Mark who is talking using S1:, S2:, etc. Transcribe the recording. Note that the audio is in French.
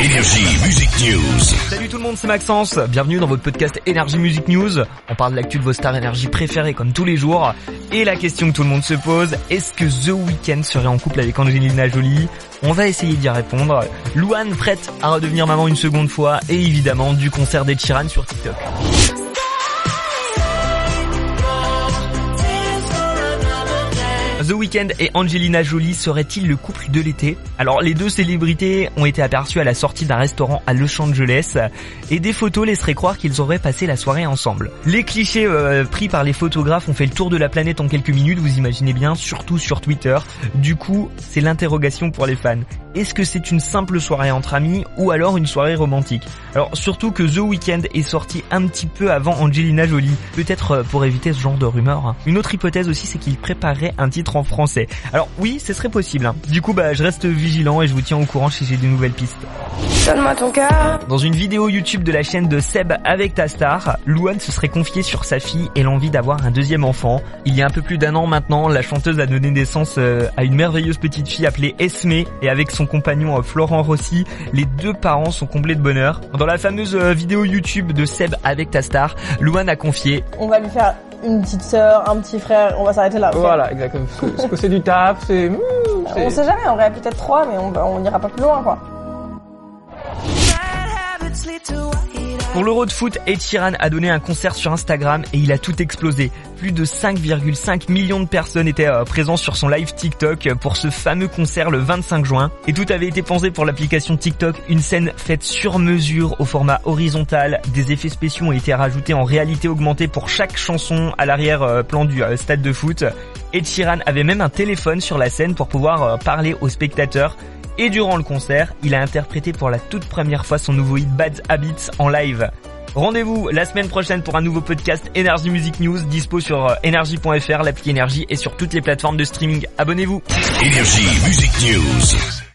S1: Énergie Music News.
S2: Salut tout le monde, c'est Maxence. Bienvenue dans votre podcast Énergie Music News. On parle de l'actu de vos stars énergie préférées comme tous les jours. Et la question que tout le monde se pose, est-ce que The Weeknd serait en couple avec Angelina Jolie? On va essayer d'y répondre. Louane prête à redevenir maman une seconde fois et évidemment du concert des Chiran sur TikTok. The Weeknd et Angelina Jolie seraient-ils le couple de l'été? Alors les deux célébrités ont été aperçues à la sortie d'un restaurant à Los Angeles et des photos laisseraient croire qu'ils auraient passé la soirée ensemble. Les clichés euh, pris par les photographes ont fait le tour de la planète en quelques minutes, vous imaginez bien, surtout sur Twitter. Du coup, c'est l'interrogation pour les fans. Est-ce que c'est une simple soirée entre amis ou alors une soirée romantique? Alors surtout que The Weeknd est sorti un petit peu avant Angelina Jolie, peut-être euh, pour éviter ce genre de rumeurs. Une autre hypothèse aussi c'est qu'il préparait un titre en français. Alors oui, ce serait possible. hein. Du coup bah je reste vigilant et je vous tiens au courant si j'ai de nouvelles pistes.
S3: Donne-moi ton cœur.
S2: Dans une vidéo YouTube de la chaîne de Seb avec ta star, Louane se serait confiée sur sa fille et l'envie d'avoir un deuxième enfant. Il y a un peu plus d'un an maintenant, la chanteuse a donné naissance euh, à une merveilleuse petite fille appelée Esme et avec son compagnon euh, Florent Rossi, les deux parents sont comblés de bonheur. Dans la fameuse euh, vidéo YouTube de Seb avec ta star, Louane a confié
S3: On va lui faire une petite sœur, un petit frère, on va s'arrêter là.
S4: Voilà, exactement. Parce que- c'est du taf, c'est... c'est-
S3: On sait jamais, en vrai, peut-être trois, mais on, on ira pas plus loin, quoi.
S2: Pour l'Euro de foot, Ed a donné un concert sur Instagram et il a tout explosé. Plus de 5,5 millions de personnes étaient euh, présentes sur son live TikTok pour ce fameux concert le 25 juin. Et tout avait été pensé pour l'application TikTok, une scène faite sur mesure au format horizontal. Des effets spéciaux ont été rajoutés en réalité augmentée pour chaque chanson à l'arrière-plan du euh, stade de foot. Ed avait même un téléphone sur la scène pour pouvoir euh, parler aux spectateurs. Et durant le concert, il a interprété pour la toute première fois son nouveau hit Bad Habits en live. Rendez-vous la semaine prochaine pour un nouveau podcast Energy Music News dispo sur euh, energy.fr, l'appli Energy et sur toutes les plateformes de streaming. Abonnez-vous
S1: Énergie Music News.